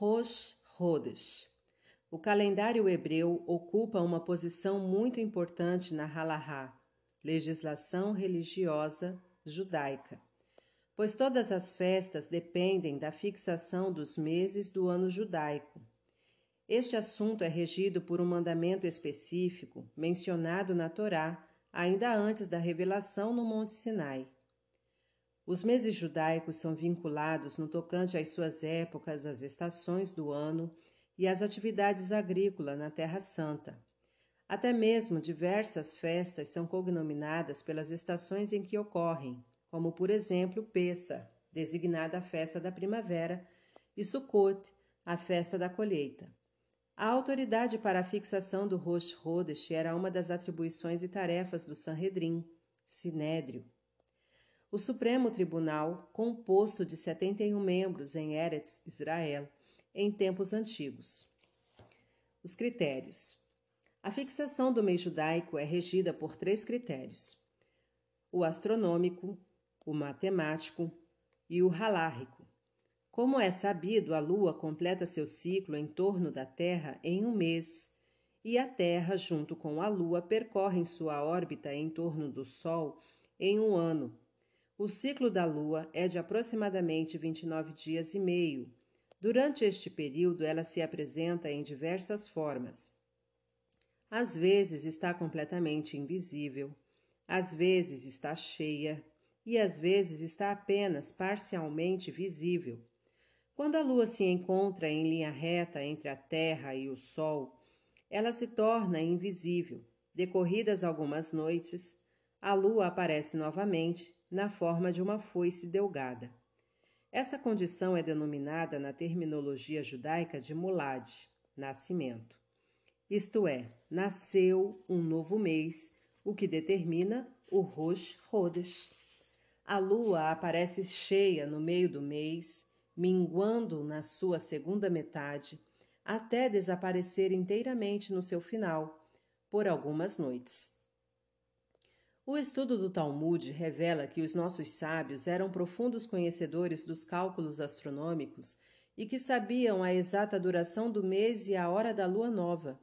Rosh Hodesh. O calendário hebreu ocupa uma posição muito importante na Halahá, legislação religiosa judaica, pois todas as festas dependem da fixação dos meses do ano judaico. Este assunto é regido por um mandamento específico mencionado na Torá ainda antes da revelação no Monte Sinai. Os meses judaicos são vinculados no tocante às suas épocas, às estações do ano e às atividades agrícolas na Terra Santa. Até mesmo diversas festas são cognominadas pelas estações em que ocorrem, como por exemplo Pessa, designada a festa da primavera, e Sukkot, a festa da colheita. A autoridade para a fixação do Rosh Hodesh era uma das atribuições e tarefas do Sanhedrin, Sinédrio, o Supremo Tribunal, composto de 71 membros em Eretz, Israel, em tempos antigos. Os critérios. A fixação do mês judaico é regida por três critérios: o astronômico, o matemático e o halárrico. Como é sabido, a Lua completa seu ciclo em torno da Terra em um mês, e a Terra, junto com a Lua, percorrem sua órbita em torno do Sol em um ano, o ciclo da Lua é de aproximadamente 29 dias e meio. Durante este período, ela se apresenta em diversas formas. Às vezes está completamente invisível, às vezes está cheia e às vezes está apenas parcialmente visível. Quando a Lua se encontra em linha reta entre a Terra e o Sol, ela se torna invisível. Decorridas algumas noites, a Lua aparece novamente na forma de uma foice delgada. Essa condição é denominada na terminologia judaica de mulad, nascimento. Isto é, nasceu um novo mês, o que determina o Rosh Hodesh. A lua aparece cheia no meio do mês, minguando na sua segunda metade, até desaparecer inteiramente no seu final, por algumas noites. O estudo do Talmud revela que os nossos sábios eram profundos conhecedores dos cálculos astronômicos e que sabiam a exata duração do mês e a hora da lua nova.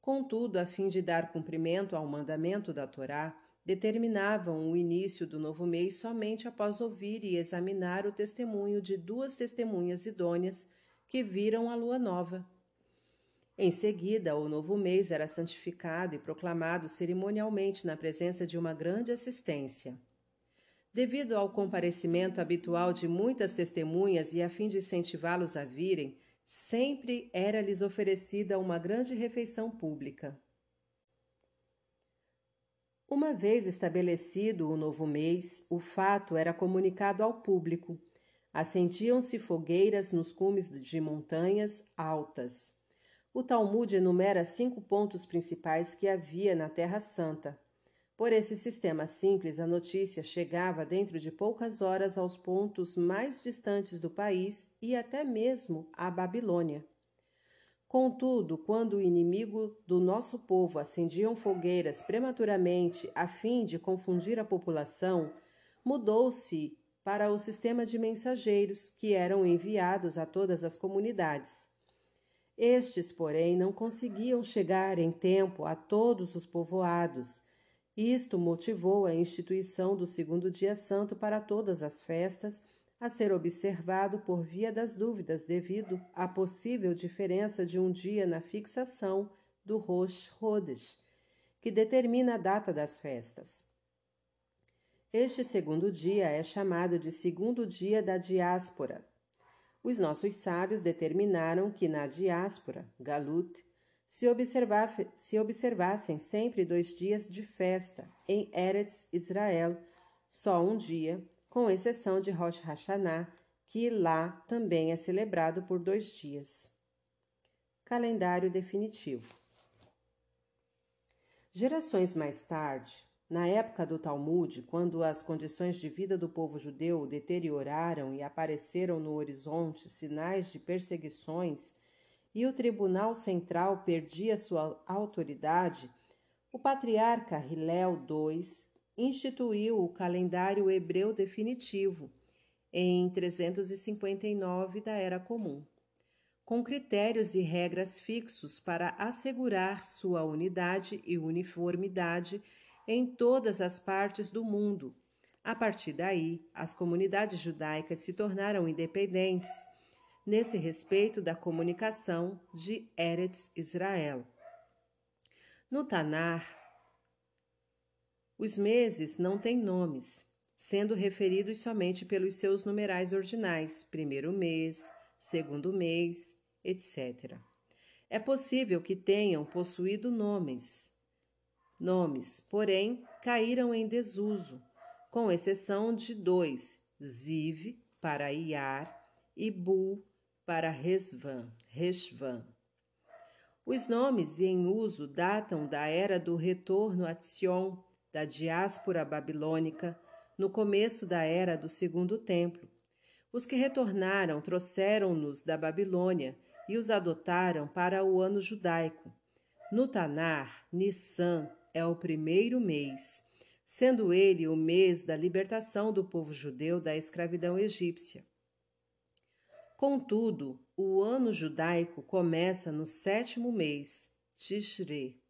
Contudo, a fim de dar cumprimento ao mandamento da Torá, determinavam o início do novo mês somente após ouvir e examinar o testemunho de duas testemunhas idôneas que viram a lua nova. Em seguida, o novo mês era santificado e proclamado cerimonialmente na presença de uma grande assistência. Devido ao comparecimento habitual de muitas testemunhas e a fim de incentivá-los a virem, sempre era-lhes oferecida uma grande refeição pública. Uma vez estabelecido o novo mês, o fato era comunicado ao público. Acendiam-se fogueiras nos cumes de montanhas altas. O Talmud enumera cinco pontos principais que havia na Terra Santa. Por esse sistema simples, a notícia chegava dentro de poucas horas aos pontos mais distantes do país e até mesmo à Babilônia. Contudo, quando o inimigo do nosso povo acendiam fogueiras prematuramente a fim de confundir a população, mudou-se para o sistema de mensageiros que eram enviados a todas as comunidades. Estes, porém, não conseguiam chegar em tempo a todos os povoados. Isto motivou a instituição do segundo dia santo para todas as festas, a ser observado por via das dúvidas devido à possível diferença de um dia na fixação do Rosh Hodesh, que determina a data das festas. Este segundo dia é chamado de segundo dia da diáspora, os nossos sábios determinaram que na diáspora, Galut, se, se observassem sempre dois dias de festa em Eretz Israel, só um dia, com exceção de Rosh Hashanah, que lá também é celebrado por dois dias. Calendário definitivo. Gerações mais tarde, na época do Talmud, quando as condições de vida do povo judeu deterioraram e apareceram no horizonte sinais de perseguições e o Tribunal Central perdia sua autoridade, o patriarca Hillel II instituiu o calendário hebreu definitivo em 359 da Era Comum. com critérios e regras fixos para assegurar sua unidade e uniformidade em todas as partes do mundo. A partir daí, as comunidades judaicas se tornaram independentes nesse respeito da comunicação de Eretz Israel. No Tanar, os meses não têm nomes, sendo referidos somente pelos seus numerais ordinais, primeiro mês, segundo mês, etc. É possível que tenham possuído nomes. Nomes, porém, caíram em desuso, com exceção de dois, Ziv para Iar e Bu para Resvan, Reshvan. Os nomes em uso datam da era do retorno a Sion, da diáspora babilônica, no começo da era do Segundo Templo. Os que retornaram trouxeram-nos da Babilônia e os adotaram para o ano judaico. No Tanar, Nissan é o primeiro mês, sendo ele o mês da libertação do povo judeu da escravidão egípcia. Contudo, o ano judaico começa no sétimo mês, Tishre,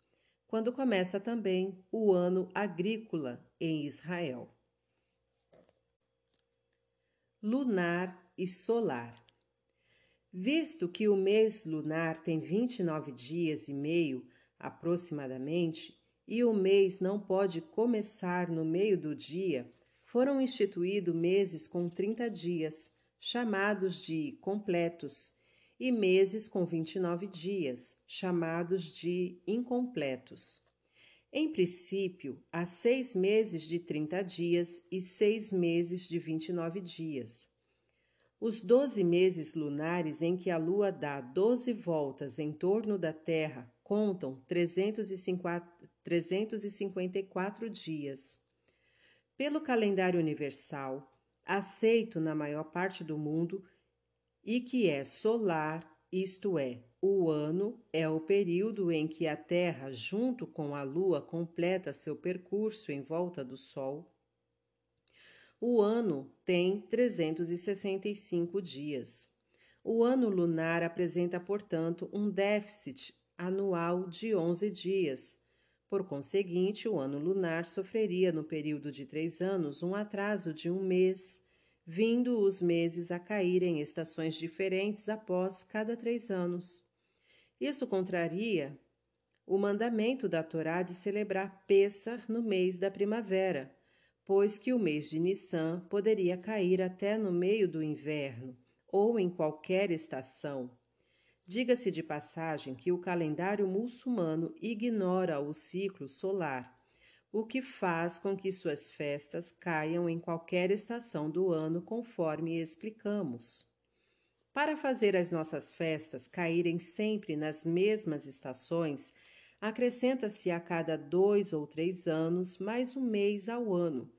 quando começa também o ano agrícola em Israel. Lunar e solar. Visto que o mês lunar tem 29 dias e meio aproximadamente, e o mês não pode começar no meio do dia, foram instituídos meses com 30 dias, chamados de completos, e meses com 29 dias, chamados de incompletos. Em princípio, há seis meses de 30 dias e seis meses de 29 dias. Os doze meses lunares em que a Lua dá doze voltas em torno da Terra contam 354 dias. Pelo calendário universal, aceito na maior parte do mundo e que é solar, isto é, o ano é o período em que a Terra, junto com a Lua, completa seu percurso em volta do Sol. O ano tem 365 dias. O ano lunar apresenta, portanto, um déficit anual de 11 dias. Por conseguinte, o ano lunar sofreria no período de três anos um atraso de um mês, vindo os meses a cair em estações diferentes após cada três anos. Isso contraria o mandamento da Torá de celebrar Pessah no mês da primavera, pois que o mês de Nissan poderia cair até no meio do inverno ou em qualquer estação. Diga-se de passagem que o calendário muçulmano ignora o ciclo solar, o que faz com que suas festas caiam em qualquer estação do ano, conforme explicamos. Para fazer as nossas festas caírem sempre nas mesmas estações, acrescenta-se a cada dois ou três anos mais um mês ao ano,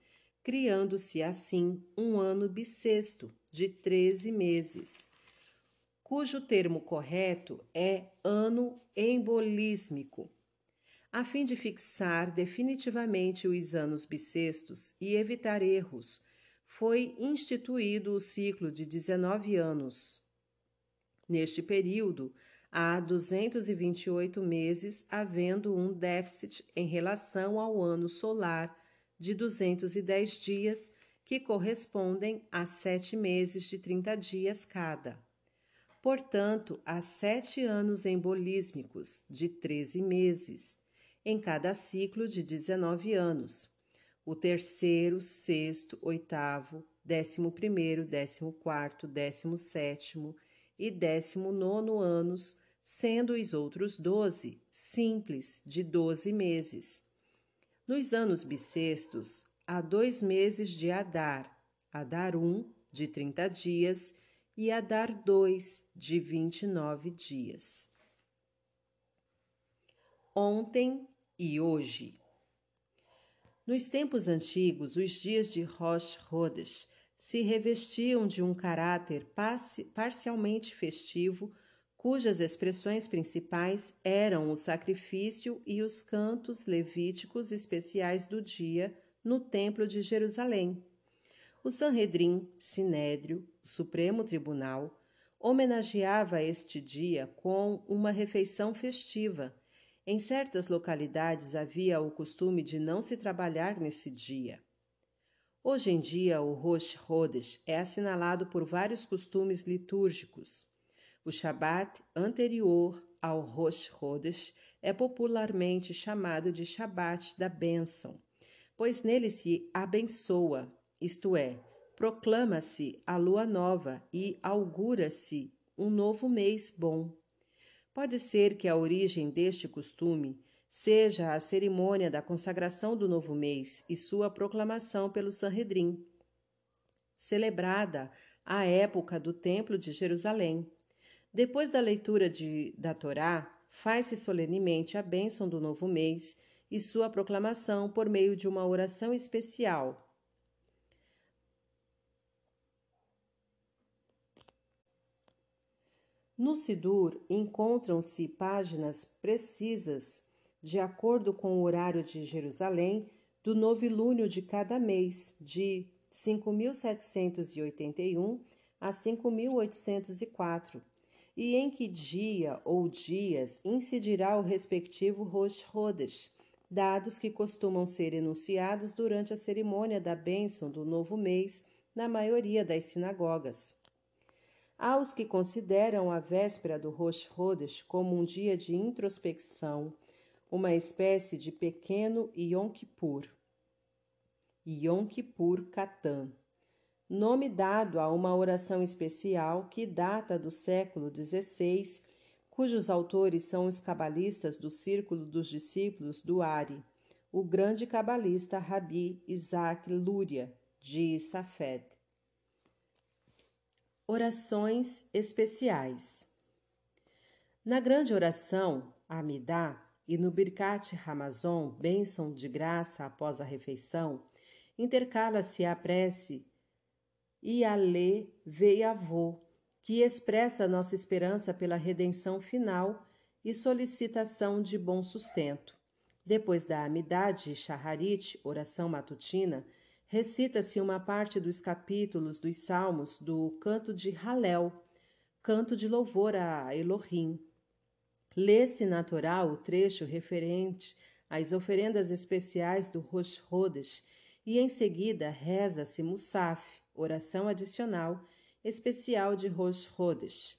criando-se assim um ano bissexto de treze meses cujo termo correto é ano embolísmico, a fim de fixar definitivamente os anos bissextos e evitar erros, foi instituído o ciclo de 19 anos. Neste período, há 228 meses, havendo um déficit em relação ao ano solar de 210 dias, que correspondem a sete meses de 30 dias cada. Portanto, há sete anos embolísmicos, de 13 meses, em cada ciclo de 19 anos. O terceiro, sexto, oitavo, décimo primeiro, décimo quarto, décimo sétimo e décimo nono anos, sendo os outros doze simples, de doze meses. Nos anos bissextos, há dois meses de Adar, Adar um, de trinta dias, e a dar dois de vinte e nove dias. Ontem e hoje. Nos tempos antigos, os dias de Rosh Hodesh se revestiam de um caráter parcialmente festivo, cujas expressões principais eram o sacrifício e os cantos levíticos especiais do dia no Templo de Jerusalém. O Sanhedrin, Sinédrio, Supremo Tribunal, homenageava este dia com uma refeição festiva. Em certas localidades havia o costume de não se trabalhar nesse dia. Hoje em dia, o Rosh Hodesh é assinalado por vários costumes litúrgicos. O Shabat anterior ao Rosh Hodesh é popularmente chamado de Shabat da bênção, pois nele se abençoa, isto é, proclama-se a lua nova e augura-se um novo mês bom. Pode ser que a origem deste costume seja a cerimônia da consagração do novo mês e sua proclamação pelo Sanhedrin, celebrada à época do Templo de Jerusalém. Depois da leitura de, da Torá, faz-se solenemente a bênção do novo mês e sua proclamação por meio de uma oração especial. No Sidur encontram-se páginas precisas, de acordo com o horário de Jerusalém, do novilúnio de cada mês, de 5.781 a 5.804 e em que dia ou dias incidirá o respectivo Rosh Hodesh, dados que costumam ser enunciados durante a cerimônia da bênção do novo mês na maioria das sinagogas. Há os que consideram a véspera do Rosh Hodesh como um dia de introspecção, uma espécie de pequeno Yom Kippur. Yom Kippur Katan nome dado a uma oração especial que data do século XVI, cujos autores são os cabalistas do Círculo dos Discípulos do Ari, o grande cabalista Rabi Isaac Lúria, de Safed. Orações especiais Na grande oração, Amidá, e no Birkat Ramazon, bênção de graça após a refeição, intercala-se a prece e a lê Veiavô, que expressa nossa esperança pela redenção final e solicitação de bom sustento. Depois da amidade Shaharit, oração matutina, recita-se uma parte dos capítulos dos Salmos do canto de Halel, canto de louvor a Elohim. Lê-se natural o trecho referente às oferendas especiais do Rosh Hodesh e em seguida reza-se Musaf, oração adicional especial de Rosh Hodesh.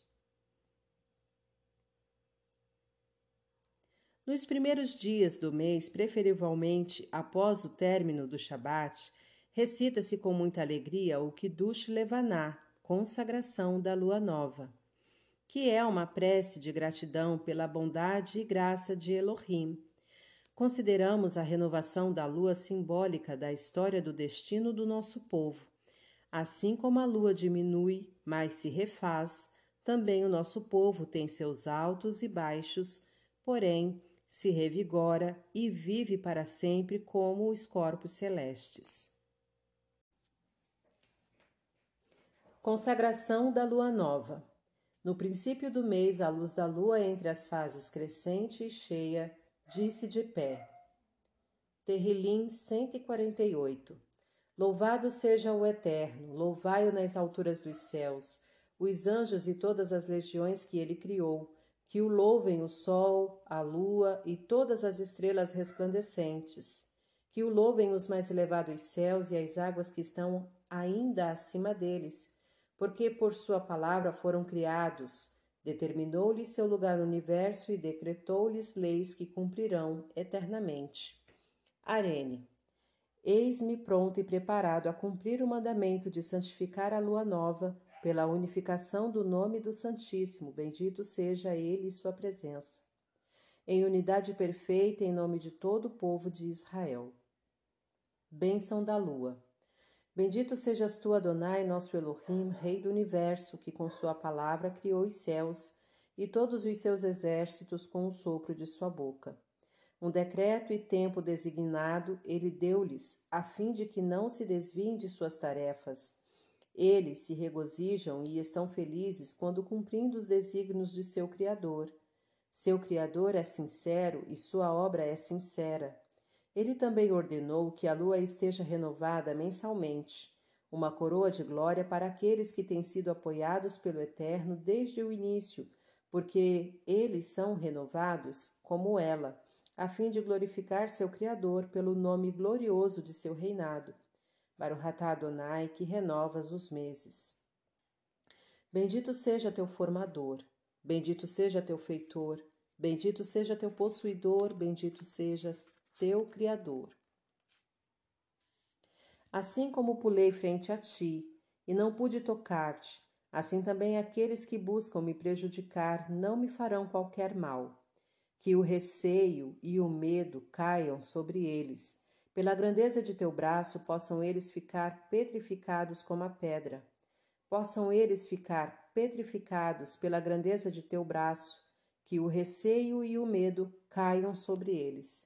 Nos primeiros dias do mês, preferivelmente após o término do Shabat, recita-se com muita alegria o Kiddush Levaná, consagração da lua nova, que é uma prece de gratidão pela bondade e graça de Elohim. Consideramos a renovação da lua simbólica da história do destino do nosso povo Assim como a lua diminui, mas se refaz, também o nosso povo tem seus altos e baixos, porém se revigora e vive para sempre como os corpos celestes. Consagração da lua nova. No princípio do mês, a luz da lua entre as fases crescente e cheia disse de pé. Terrilim 148 Louvado seja o Eterno, louvai-o nas alturas dos céus, os anjos e todas as legiões que ele criou, que o louvem o sol, a lua e todas as estrelas resplandecentes, que o louvem os mais elevados céus e as águas que estão ainda acima deles, porque por sua palavra foram criados, determinou-lhes seu lugar no universo e decretou-lhes leis que cumprirão eternamente. Arene. Eis-me pronto e preparado a cumprir o mandamento de santificar a lua nova pela unificação do nome do Santíssimo, bendito seja ele e sua presença. Em unidade perfeita em nome de todo o povo de Israel. Bênção da lua. Bendito sejas tu, Adonai, nosso Elohim, Rei do universo, que com sua palavra criou os céus e todos os seus exércitos com o sopro de sua boca. Um decreto e tempo designado ele deu-lhes, a fim de que não se desviem de suas tarefas. Eles se regozijam e estão felizes quando cumprindo os desígnios de seu Criador. Seu Criador é sincero e sua obra é sincera. Ele também ordenou que a lua esteja renovada mensalmente. uma coroa de glória para aqueles que têm sido apoiados pelo Eterno desde o início, porque eles são renovados como ela, a fim de glorificar seu Criador pelo nome glorioso de seu reinado. Baruhatá Adonai, que renovas os meses. Bendito seja teu formador, bendito seja teu feitor, bendito seja teu possuidor, bendito sejas teu Criador. Assim como pulei frente a ti, e não pude tocar-te, assim também aqueles que buscam me prejudicar não me farão qualquer mal. Que o receio e o medo caiam sobre eles. Pela grandeza de teu braço possam eles ficar petrificados como a pedra. Possam eles ficar petrificados pela grandeza de teu braço, que o receio e o medo caiam sobre eles.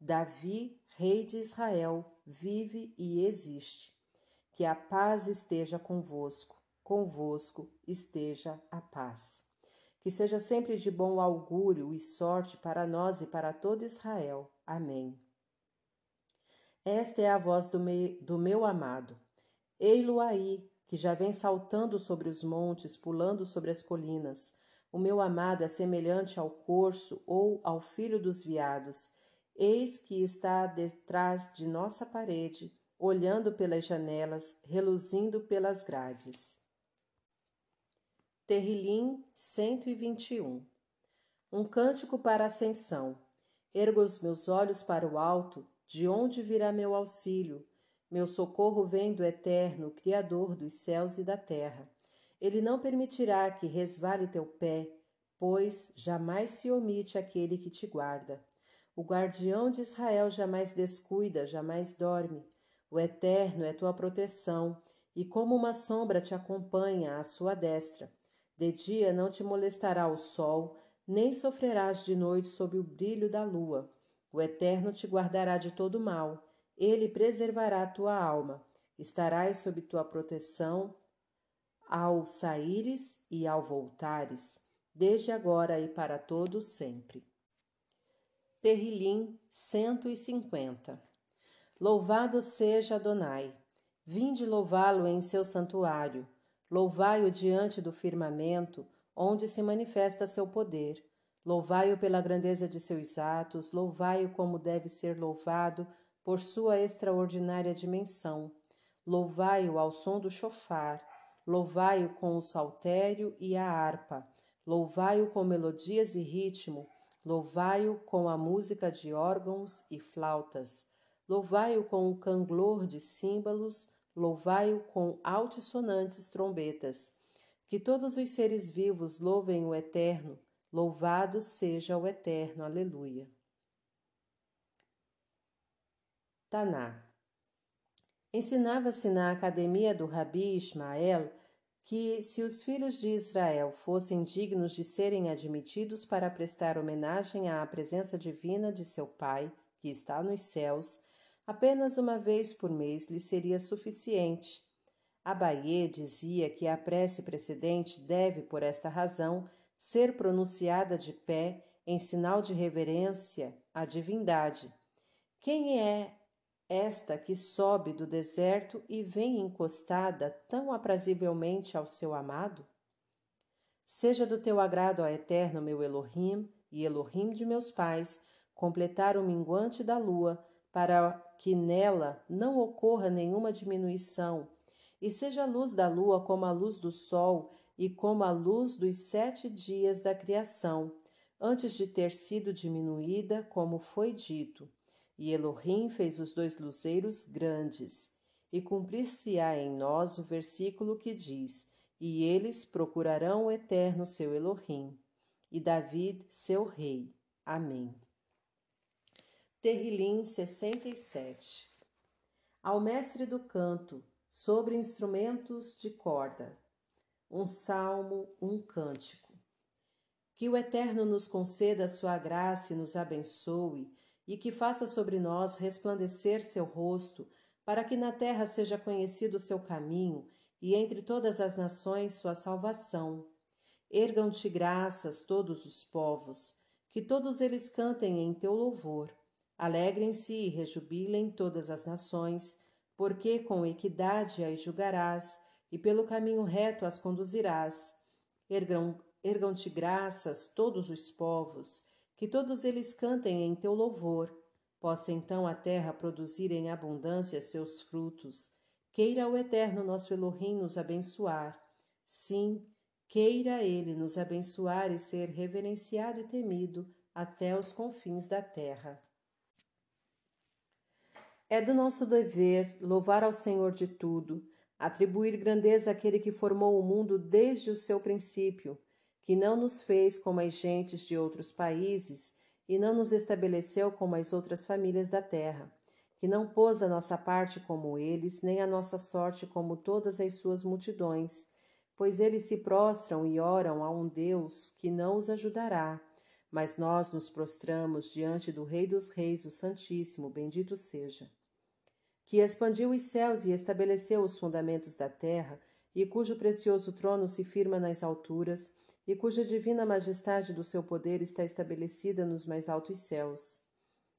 Davi, rei de Israel, vive e existe. Que a paz esteja convosco, convosco esteja a paz. Que seja sempre de bom augúrio e sorte para nós e para todo Israel. Amém. Esta é a voz do, me, do meu amado. Ei-lo aí, que já vem saltando sobre os montes, pulando sobre as colinas. O meu amado é semelhante ao corso ou ao filho dos veados Eis que está detrás de nossa parede, olhando pelas janelas, reluzindo pelas grades. Terrilim 121 Um cântico para ascensão. Ergo os meus olhos para o alto, de onde virá meu auxílio? Meu socorro vem do Eterno, Criador dos céus e da terra. Ele não permitirá que resvale teu pé, pois jamais se omite aquele que te guarda. O guardião de Israel jamais descuida, jamais dorme. O Eterno é tua proteção, e como uma sombra te acompanha à sua destra. De dia não te molestará o sol, nem sofrerás de noite sob o brilho da lua. O Eterno te guardará de todo mal, ele preservará tua alma. Estarás sob tua proteção ao saíres e ao voltares, desde agora e para todo sempre. Terrilim 150 Louvado seja Adonai! Vinde louvá-lo em seu santuário, louvai-o diante do firmamento, onde se manifesta seu poder. Louvai-o pela grandeza de seus atos, louvai-o como deve ser louvado por sua extraordinária dimensão. Louvai-o ao som do chofar, louvai-o com o saltério e a harpa, louvai-o com melodias e ritmo, Louvai-o com a música de órgãos e flautas, louvai-o com o canglor de símbolos, louvai-o com altissonantes trombetas. Que todos os seres vivos louvem o Eterno, louvado seja o Eterno. Aleluia. Taná Ensinava-se na academia do Rabi Ismael que, se os filhos de Israel fossem dignos de serem admitidos para prestar homenagem à presença divina de seu Pai, que está nos céus, apenas uma vez por mês lhe seria suficiente. Abaye dizia que a prece precedente deve, por esta razão, ser pronunciada de pé em sinal de reverência à divindade. Quem é esta que sobe do deserto e vem encostada tão aprazivelmente ao seu amado? Seja do teu agrado, ó Eterno, meu Elohim, e Elohim de meus pais, completar o minguante da lua, para que nela não ocorra nenhuma diminuição, e seja a luz da lua como a luz do sol e como a luz dos sete dias da criação, antes de ter sido diminuída, como foi dito e Elohim fez os dois luzeiros grandes. E cumprir-se-á em nós o versículo que diz: E eles procurarão o eterno seu Elohim, e David seu rei. Amém. Terrilim 67 Ao mestre do canto, sobre instrumentos de corda, um salmo, um cântico. Que o Eterno nos conceda a sua graça e nos abençoe e que faça sobre nós resplandecer seu rosto, para que na terra seja conhecido o seu caminho e entre todas as nações sua salvação. Ergam-te graças todos os povos, que todos eles cantem em teu louvor. Alegrem-se e rejubilem todas as nações, Porque com equidade as julgarás, e pelo caminho reto as conduzirás. Ergam-te graças todos os povos, que todos eles cantem em teu louvor. Possa então a terra produzir em abundância seus frutos. Queira o Eterno nosso Elohim nos abençoar. Sim, queira ele nos abençoar e ser reverenciado e temido até os confins da terra. É do nosso dever louvar ao Senhor de tudo, atribuir grandeza àquele que formou o mundo desde o seu princípio, que não nos fez como as gentes de outros países e não nos estabeleceu como as outras famílias da terra, que não pôs a nossa parte como eles, nem a nossa sorte como todas as suas multidões, pois eles se prostram e oram a um Deus que não os ajudará. Mas nós nos prostramos diante do Rei dos Reis, o Santíssimo, bendito seja que expandiu os céus e estabeleceu os fundamentos da terra, e cujo precioso trono se firma nas alturas, e cuja divina majestade do seu poder está estabelecida nos mais altos céus.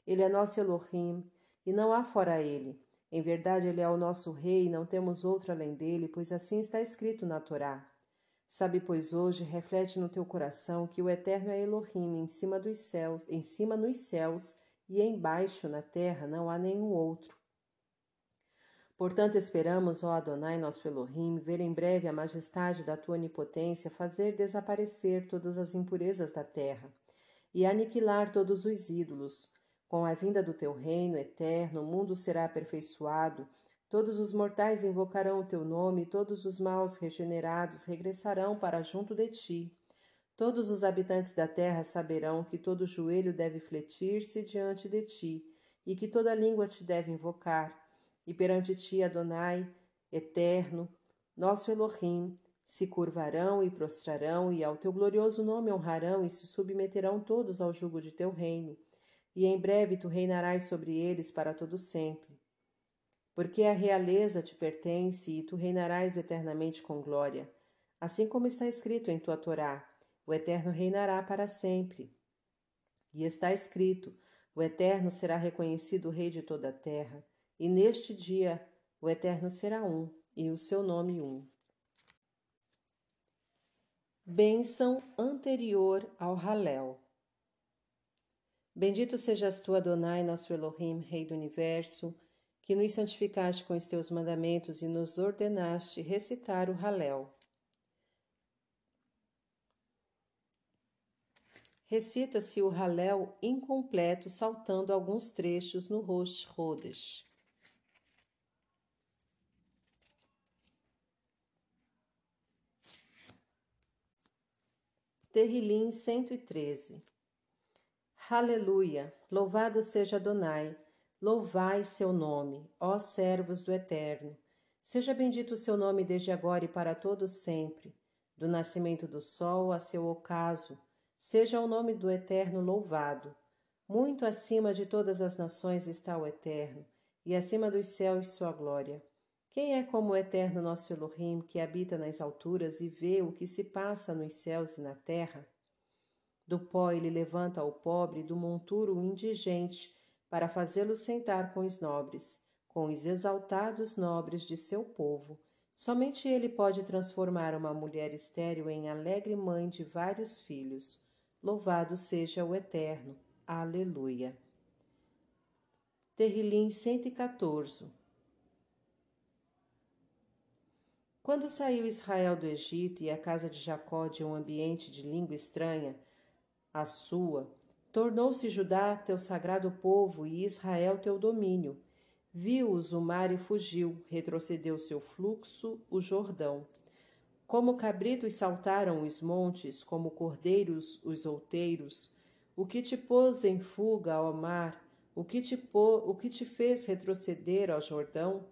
Ele é nosso Elohim, e não há fora ele. Em verdade, ele é o nosso rei, e não temos outro além dele, pois assim está escrito na Torá. Sabe, pois, hoje, reflete no teu coração que o Eterno é Elohim, em cima dos céus, em cima nos céus, e embaixo na terra não há nenhum outro. Portanto, esperamos, ó Adonai, nosso Elohim, ver em breve a majestade da tua onipotência fazer desaparecer todas as impurezas da terra e aniquilar todos os ídolos. Com a vinda do teu reino eterno, o mundo será aperfeiçoado, todos os mortais invocarão o teu nome, e todos os maus regenerados regressarão para junto de ti. Todos os habitantes da terra saberão que todo joelho deve fletir-se diante de ti, e que toda língua te deve invocar e perante ti, Adonai, eterno, nosso Elohim, se curvarão e prostrarão, e ao teu glorioso nome honrarão e se submeterão todos ao jugo de teu reino, e em breve tu reinarás sobre eles para todo sempre. Porque a realeza te pertence e tu reinarás eternamente com glória, assim como está escrito em tua Torá: o Eterno reinará para sempre. E está escrito: o Eterno será reconhecido Rei de toda a terra e neste dia o Eterno será um, e o seu nome um. Bênção anterior ao Halel. Bendito sejas tu, Adonai, nosso Elohim, Rei do Universo, que nos santificaste com os teus mandamentos e nos ordenaste recitar o Halel. Recita-se o Halel incompleto, saltando alguns trechos no Rosh Rodesh. Terrilim 113 Aleluia! Louvado seja Adonai! Louvai seu nome, ó servos do Eterno! Seja bendito o seu nome desde agora e para todos sempre. Do nascimento do sol a seu ocaso, seja o nome do Eterno louvado. Muito acima de todas as nações está o Eterno, e acima dos céus sua glória. Quem é como o eterno nosso Elohim, que habita nas alturas e vê o que se passa nos céus e na terra? Do pó ele levanta o pobre do monturo indigente, para fazê-lo sentar com os nobres, com os exaltados nobres de seu povo. Somente ele pode transformar uma mulher estéril em alegre mãe de vários filhos. Louvado seja o Eterno. Aleluia. Terrilim 114 Quando saiu Israel do Egito e a casa de Jacó de um ambiente de língua estranha, a sua, tornou-se Judá teu sagrado povo e Israel teu domínio. Viu-os o mar e fugiu, retrocedeu seu fluxo o Jordão. Como cabritos saltaram os montes, como cordeiros os outeiros, o que te pôs em fuga ao mar, o que te, pô, o que te fez retroceder ao Jordão?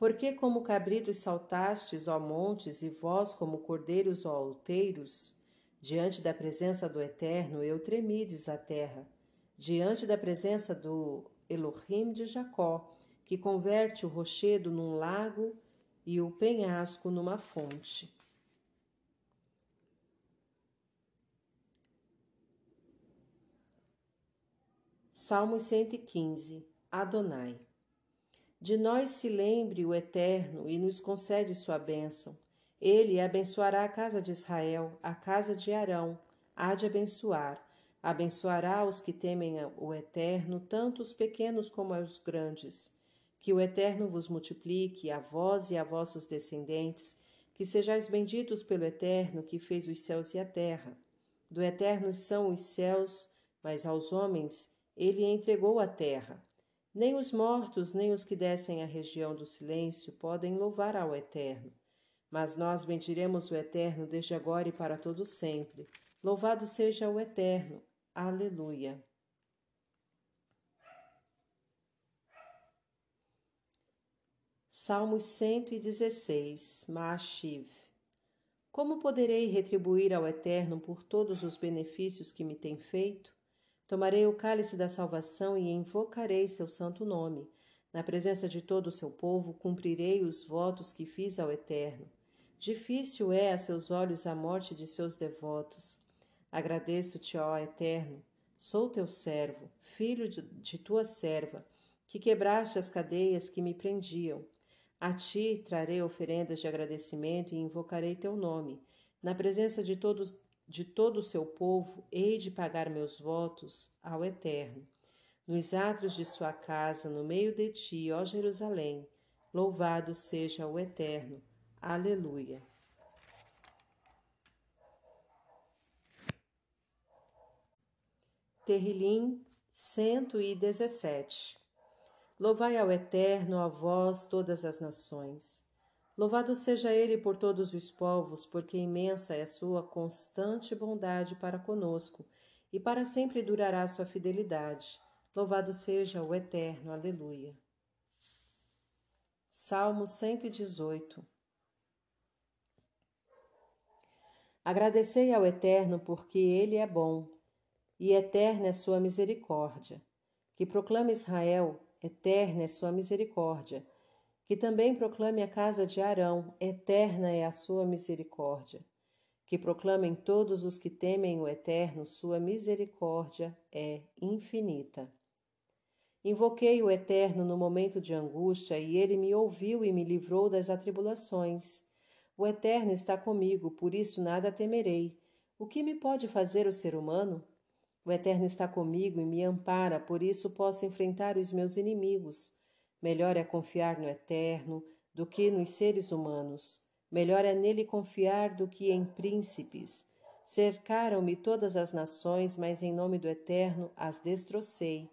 Porque como cabritos saltastes, ó montes, e vós como cordeiros, ó alteiros? Diante da presença do Eterno eu tremides a terra, diante da presença do Elohim de Jacó, que converte o rochedo num lago e o penhasco numa fonte. Salmos 115 Adonai De nós se lembre o Eterno e nos concede sua bênção. Ele abençoará a casa de Israel, a casa de Arão, há de abençoar. Abençoará os que temem o Eterno, tanto os pequenos como os grandes. Que o Eterno vos multiplique, a vós e a vossos descendentes, que sejais benditos pelo Eterno, que fez os céus e a terra. Do Eterno são os céus, mas aos homens ele entregou a terra. Nem os mortos, nem os que descem à região do silêncio podem louvar ao Eterno. Mas nós bendiremos o Eterno desde agora e para todo sempre. Louvado seja o Eterno. Aleluia. Salmos 116, Maashiv. Como poderei retribuir ao Eterno por todos os benefícios que me tem feito? Tomarei o cálice da salvação e invocarei seu santo nome. Na presença de todo o seu povo, cumprirei os votos que fiz ao Eterno. Difícil é a seus olhos a morte de seus devotos. Agradeço-te, ó Eterno. Sou teu servo, filho de, de tua serva, que quebraste as cadeias que me prendiam. A ti trarei oferendas de agradecimento e invocarei teu nome. Na presença de todos de todo o seu povo, hei de pagar meus votos ao Eterno. Nos atos de sua casa, no meio de ti, ó Jerusalém, louvado seja o Eterno Aleluia. Terrilim 117 Louvai ao Eterno, a vós todas as nações. Louvado seja Ele por todos os povos, porque imensa é a sua constante bondade para conosco, e para sempre durará a sua fidelidade. Louvado seja o Eterno. Aleluia. Salmo 118 Agradecei ao Eterno, porque Ele é bom, e eterna é sua misericórdia. Que proclame Israel, eterna é sua misericórdia. Que também proclame a casa de Arão, eterna é a sua misericórdia. Que proclamem todos os que temem o Eterno, sua misericórdia é infinita. Invoquei o Eterno no momento de angústia, e ele me ouviu e me livrou das atribulações. O Eterno está comigo, por isso nada temerei. O que me pode fazer o ser humano? O Eterno está comigo e me ampara, por isso posso enfrentar os meus inimigos. Melhor é confiar no Eterno do que nos seres humanos. Melhor é nele confiar do que em príncipes. Cercaram-me todas as nações, mas em nome do Eterno as destrocei.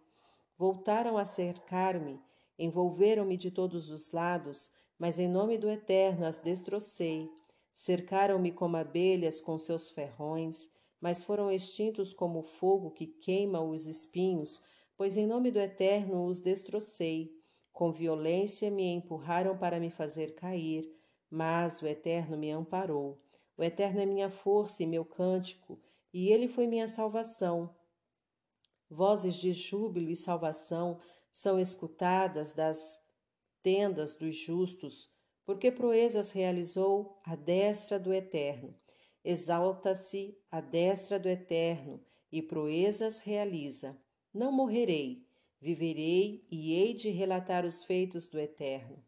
Voltaram a cercar-me, envolveram-me de todos os lados, mas em nome do Eterno as destrocei. Cercaram-me como abelhas com seus ferrões, mas foram extintos como o fogo que queima os espinhos, pois em nome do Eterno os destrocei. Com violência me empurraram para me fazer cair, mas o Eterno me amparou. O Eterno é minha força e meu cântico, e ele foi minha salvação. Vozes de júbilo e salvação são escutadas das tendas dos justos, porque proezas realizou a destra do Eterno. Exalta-se a destra do Eterno e proezas realiza. Não morrerei, viverei e hei de relatar os feitos do Eterno.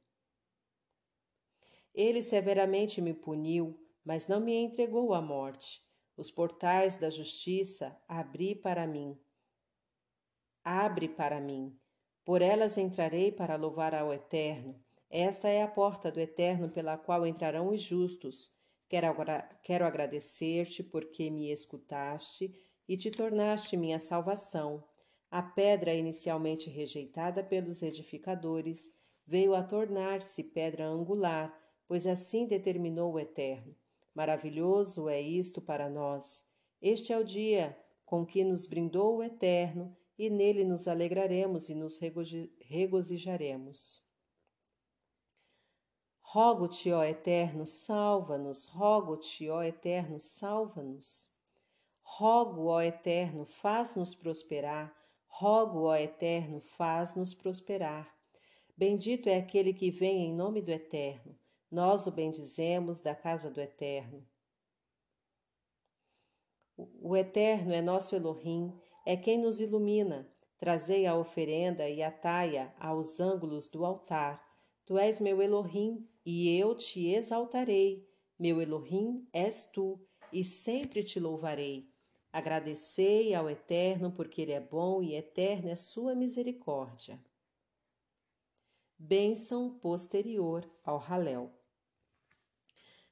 Ele severamente me puniu, mas não me entregou à morte. Os portais da justiça abri para mim. Abre para mim. Por elas entrarei para louvar ao Eterno. Esta é a porta do Eterno pela qual entrarão os justos. Quero, quero agradecer-te porque me escutaste e te tornaste minha salvação. A pedra inicialmente rejeitada pelos edificadores veio a tornar-se pedra angular, pois assim determinou o Eterno. Maravilhoso é isto para nós. Este é o dia com que nos brindou o Eterno e nele nos alegraremos e nos regozijaremos. Rogo-te, ó Eterno, salva-nos, rogo-te, ó Eterno, salva-nos. Rogo, ó Eterno, faz-nos prosperar, rogo, ó Eterno, faz-nos prosperar. Bendito é aquele que vem em nome do Eterno, nós o bendizemos da casa do Eterno. O Eterno é nosso Elohim, é quem nos ilumina. Trazei a oferenda e atai-a aos ângulos do altar. Tu és meu Elohim, e eu te exaltarei. Meu Elohim és tu, e sempre te louvarei. Agradecei ao Eterno, porque Ele é bom e eterna é sua misericórdia. Bênção posterior ao Halel.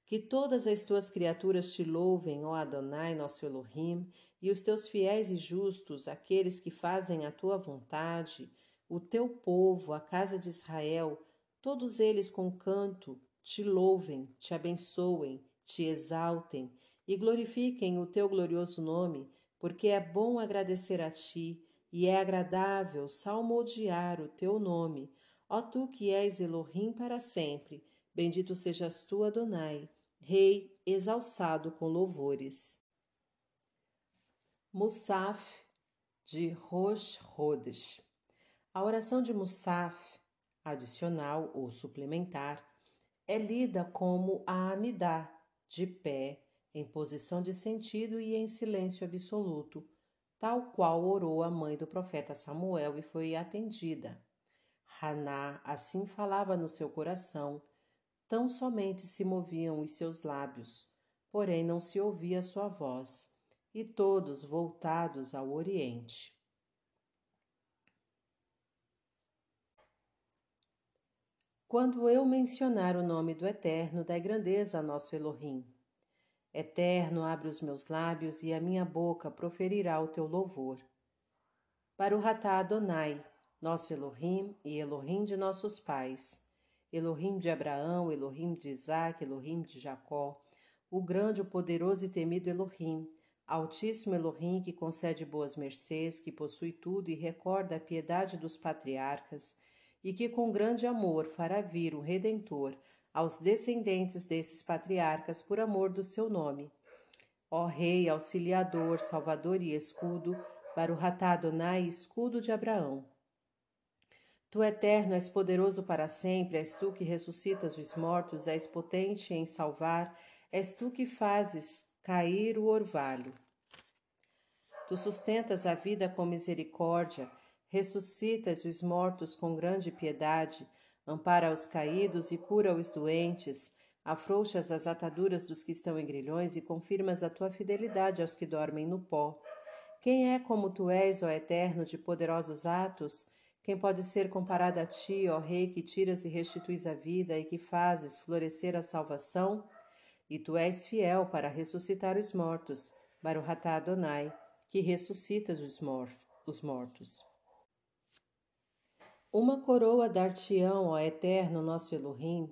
Que todas as tuas criaturas te louvem, ó Adonai, nosso Elohim, e os teus fiéis e justos, aqueles que fazem a tua vontade, o teu povo, a casa de Israel, todos eles com canto, te louvem, te abençoem, te exaltem e glorifiquem o teu glorioso nome, porque é bom agradecer a ti e é agradável salmodiar o teu nome, ó tu que és Elohim para sempre. Bendito sejas tu, Adonai, Rei exalçado com louvores. Musaf de Rosh Hodesh. A oração de Musaf, adicional ou suplementar, é lida como a Amidá, de pé, em posição de sentido e em silêncio absoluto, tal qual orou a mãe do profeta Samuel e foi atendida. Haná assim falava no seu coração, tão somente se moviam os seus lábios, porém não se ouvia sua voz e todos voltados ao Oriente. Quando eu mencionar o nome do Eterno, dai grandeza a nosso Elohim. Eterno, abre os meus lábios e a minha boca proferirá o teu louvor. Para o Ratá Adonai, nosso Elohim e Elohim de nossos pais, Elohim de Abraão, Elohim de Isaac, Elohim de Jacó, o grande, o poderoso e temido Elohim, Altíssimo Elohim, que concede boas mercês, que possui tudo e recorda a piedade dos patriarcas, e que com grande amor fará vir o Redentor aos descendentes desses patriarcas por amor do seu nome. Ó Rei, auxiliador, salvador e escudo, para o Ratadonai, escudo de Abraão. Tu eterno és poderoso para sempre, és tu que ressuscitas os mortos, és potente em salvar, és tu que fazes cair o orvalho. Tu sustentas a vida com misericórdia, ressuscitas os mortos com grande piedade, ampara os caídos e cura os doentes, afrouxas as ataduras dos que estão em grilhões e confirmas a tua fidelidade aos que dormem no pó. Quem é como tu és, ó Eterno, de poderosos atos? Quem pode ser comparado a ti, ó Rei, que tiras e restituis a vida e que fazes florescer a salvação? E tu és fiel para ressuscitar os mortos, Baruhatá Adonai, que ressuscitas os, mor os mortos. Uma coroa dar-te-ão, ó Eterno nosso Elohim,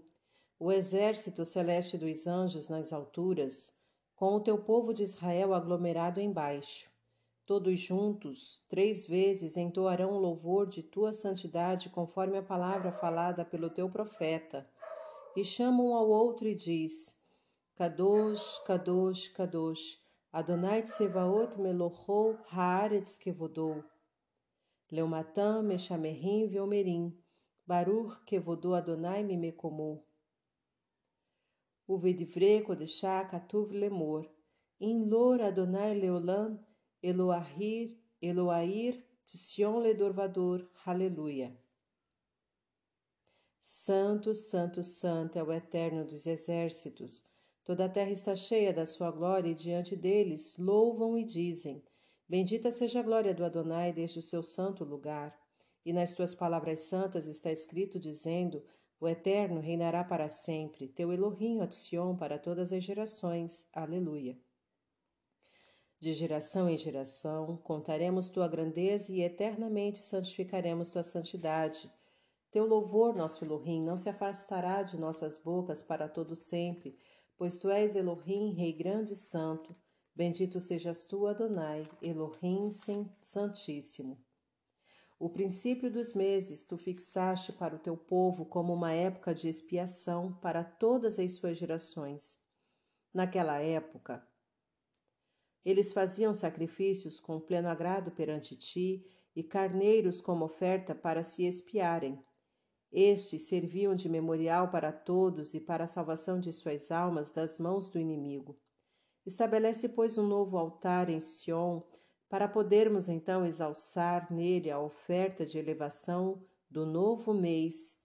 o exército celeste dos anjos nas alturas, com o teu povo de Israel aglomerado embaixo. Todos juntos, três vezes entoarão o louvor de tua santidade, conforme a palavra falada pelo teu profeta, e chamam um ao outro e diz: Kadosh, Kadosh, Kadosh, Adonai Tsevaot Melohou Haaretz Kevodou. Leumatã Meshamerim Veomerim, Baruch Kevodou Adonai Mimekomou. Uvedivre Kodeshá Katuv Lemor, In Lor Adonai Leolam, Eloahir, Eloair, Tission Ledorvador, Aleluia. Santo, Santo, Santo é o Eterno dos Exércitos, Toda a terra está cheia da sua glória e diante deles louvam e dizem: Bendita seja a glória do Adonai desde o seu santo lugar. E nas tuas palavras santas está escrito dizendo: O Eterno reinará para sempre, teu Elohim Otsion para todas as gerações. Aleluia. De geração em geração contaremos tua grandeza e eternamente santificaremos tua santidade. Teu louvor, nosso Elohim, não se afastará de nossas bocas para todo sempre pois tu és Elohim, Rei grande e santo, bendito sejas tu, Adonai, Elohim santíssimo. O princípio dos meses tu fixaste para o teu povo como uma época de expiação para todas as suas gerações. Naquela época, eles faziam sacrifícios com pleno agrado perante ti e carneiros como oferta para se expiarem. Estes serviam de memorial para todos e para a salvação de suas almas das mãos do inimigo. Estabelece, pois, um novo altar em Sion para podermos então exalçar nele a oferta de elevação do novo mês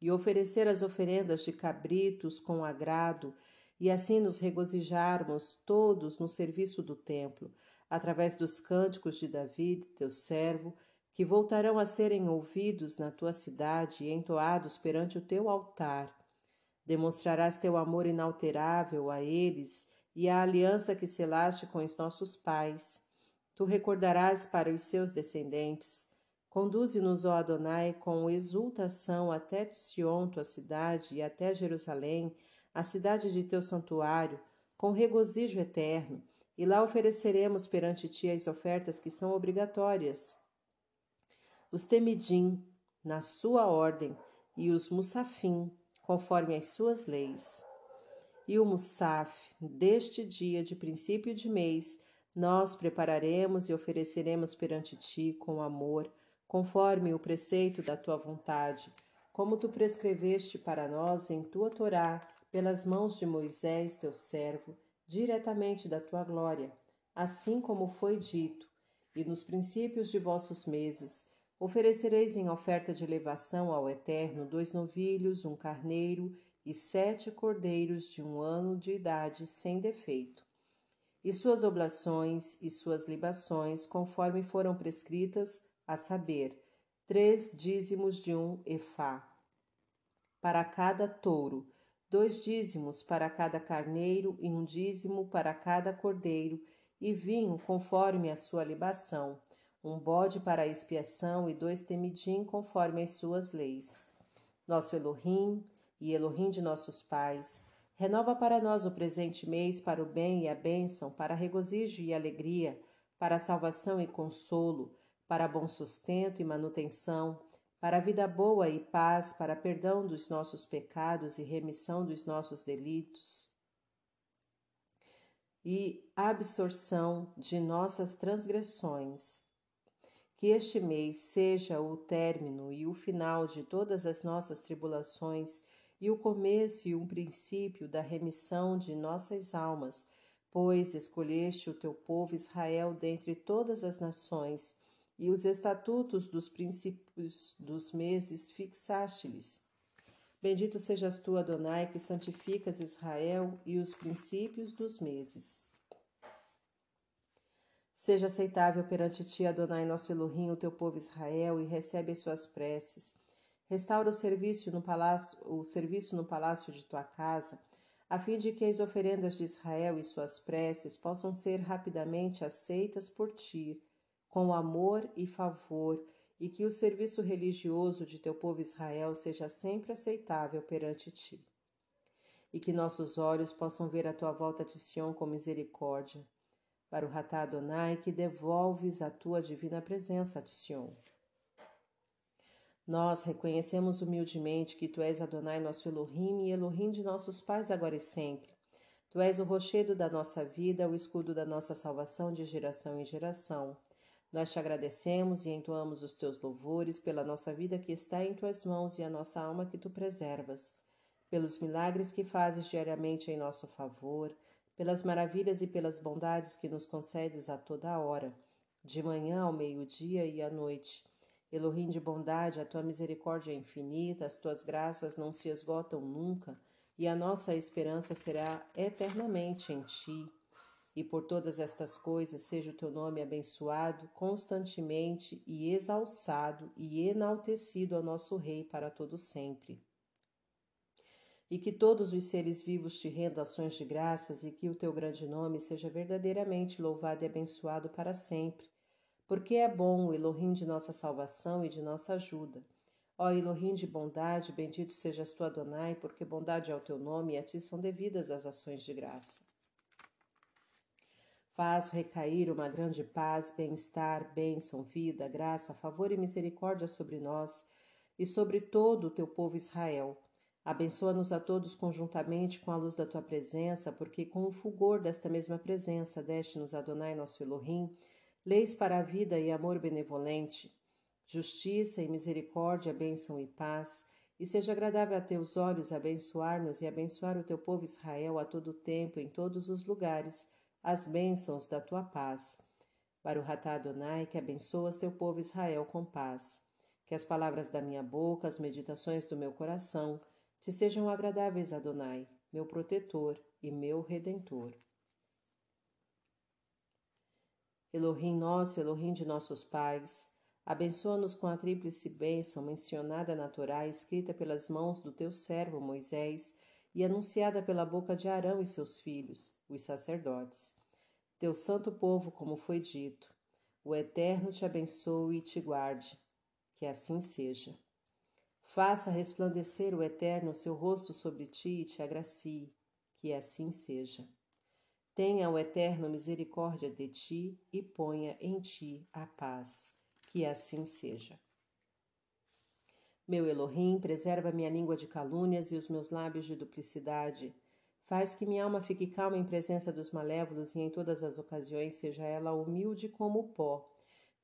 e oferecer as oferendas de cabritos com agrado e assim nos regozijarmos todos no serviço do templo, através dos cânticos de David, teu servo, que voltarão a serem ouvidos na tua cidade e entoados perante o teu altar. Demonstrarás teu amor inalterável a eles e a aliança que selaste com os nossos pais. Tu recordarás para os seus descendentes. Conduze-nos, ó Adonai, com exultação até Sion, tua cidade, e até Jerusalém, a cidade de teu santuário, com regozijo eterno, e lá ofereceremos perante ti as ofertas que são obrigatórias. Os temidim, na sua ordem, e os musafim, conforme as suas leis. E o musaf, deste dia de princípio de mês, nós prepararemos e ofereceremos perante ti com amor, conforme o preceito da tua vontade, como tu prescreveste para nós em tua Torá, pelas mãos de Moisés, teu servo, diretamente da tua glória, assim como foi dito, e nos princípios de vossos meses, oferecereis em oferta de elevação ao Eterno dois novilhos, um carneiro e sete cordeiros de um ano de idade sem defeito. E suas oblações e suas libações, conforme foram prescritas, a saber, três dízimos de um efá, para cada touro, dois dízimos para cada carneiro e um dízimo para cada cordeiro, e vinho conforme a sua libação, um bode para a expiação e dois temidim conforme as suas leis. Nosso Elohim e Elohim de nossos pais, renova para nós o presente mês para o bem e a bênção, para regozijo e alegria, para salvação e consolo, para bom sustento e manutenção, para vida boa e paz, para perdão dos nossos pecados e remissão dos nossos delitos e absorção de nossas transgressões. Que este mês seja o término e o final de todas as nossas tribulações e o começo e um princípio da remissão de nossas almas, pois escolheste o teu povo Israel dentre todas as nações e os estatutos dos princípios dos meses fixaste-lhes. Bendito sejas tu, Adonai, que santificas Israel e os princípios dos meses. Seja aceitável perante ti, Adonai, nosso Elohim, o teu povo Israel, e recebe as suas preces. Restaura o serviço no palácio, o serviço no palácio de tua casa, a fim de que as oferendas de Israel e suas preces possam ser rapidamente aceitas por ti com amor e favor, e que o serviço religioso de teu povo Israel seja sempre aceitável perante ti. E que nossos olhos possam ver a tua volta de Sião com misericórdia, para o Ratá Adonai que devolves a tua divina presença de. Nós reconhecemos humildemente que tu és Adonai nosso Elohim e Elohim de nossos pais agora e sempre. Tu és o rochedo da nossa vida, o escudo da nossa salvação de geração em geração. Nós te agradecemos e entoamos os teus louvores pela nossa vida que está em tuas mãos e a nossa alma que tu preservas, pelos milagres que fazes diariamente em nosso favor, pelas maravilhas e pelas bondades que nos concedes a toda hora, de manhã ao meio-dia e à noite. Elohim de bondade, a tua misericórdia é infinita, as tuas graças não se esgotam nunca, e a nossa esperança será eternamente em ti e por todas estas coisas seja o teu nome abençoado constantemente e exalçado e enaltecido ao nosso Rei para todo sempre. E que todos os seres vivos te rendam ações de graças e que o teu grande nome seja verdadeiramente louvado e abençoado para sempre, porque é bom o Elohim de nossa salvação e de nossa ajuda. Ó Elohim de bondade, bendito sejas tu Adonai, porque bondade é o teu nome e a ti são devidas as ações de graça. Faz recair uma grande paz, bem-estar, bênção, vida, graça, favor e misericórdia sobre nós e sobre todo o teu povo Israel. Abençoa-nos a todos conjuntamente com a luz da tua presença, porque com o fulgor desta mesma presença deste-nos Adonai nosso Elohim, leis para a vida e amor benevolente, justiça e misericórdia, bênção e paz, e seja agradável a teus olhos abençoar-nos e abençoar o teu povo Israel a todo tempo, em todos os lugares, as bênçãos da tua paz. Baruhatá Adonai, que abençoas teu povo Israel com paz. Que as palavras da minha boca, as meditações do meu coração, te sejam agradáveis, Adonai, meu protetor e meu redentor. Elohim nosso, Elohim de nossos pais, abençoa-nos com a tríplice bênção mencionada na Torá, escrita pelas mãos do teu servo Moisés e anunciada pela boca de Arão e seus filhos, os sacerdotes. Teu santo povo, como foi dito, o Eterno te abençoe e te guarde, que assim seja. Faça resplandecer o Eterno seu rosto sobre ti e te agracie, que assim seja. Tenha o Eterno misericórdia de ti e ponha em ti a paz, que assim seja. Meu Elohim, preserva minha língua de calúnias e os meus lábios de duplicidade. Faz que minha alma fique calma em presença dos malévolos e em todas as ocasiões seja ela humilde como o pó.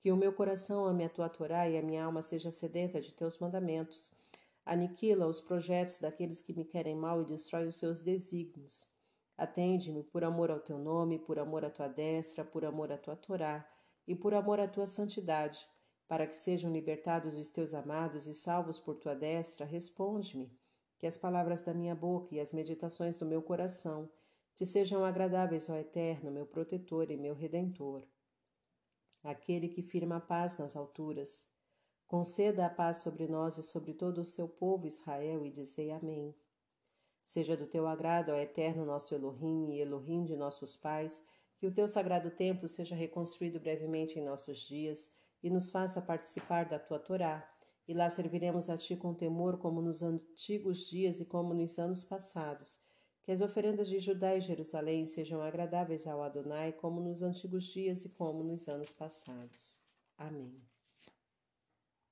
Que o meu coração ame a tua Torá e a minha alma seja sedenta de teus mandamentos. Aniquila os projetos daqueles que me querem mal e destrói os seus desígnios. Atende-me por amor ao teu nome, por amor à tua destra, por amor à tua Torá e por amor à tua santidade, para que sejam libertados os teus amados e salvos por tua destra, responde-me. Que as palavras da minha boca e as meditações do meu coração te sejam agradáveis, ó Eterno, meu protetor e meu redentor. Aquele que firma a paz nas alturas, conceda a paz sobre nós e sobre todo o seu povo Israel, e dizei Amém. Seja do teu agrado, ó eterno nosso Elohim e Elohim de nossos pais, que o teu sagrado templo seja reconstruído brevemente em nossos dias e nos faça participar da tua Torá, e lá serviremos a ti com temor como nos antigos dias e como nos anos passados. Que as oferendas de Judá e Jerusalém sejam agradáveis ao Adonai como nos antigos dias e como nos anos passados. Amém.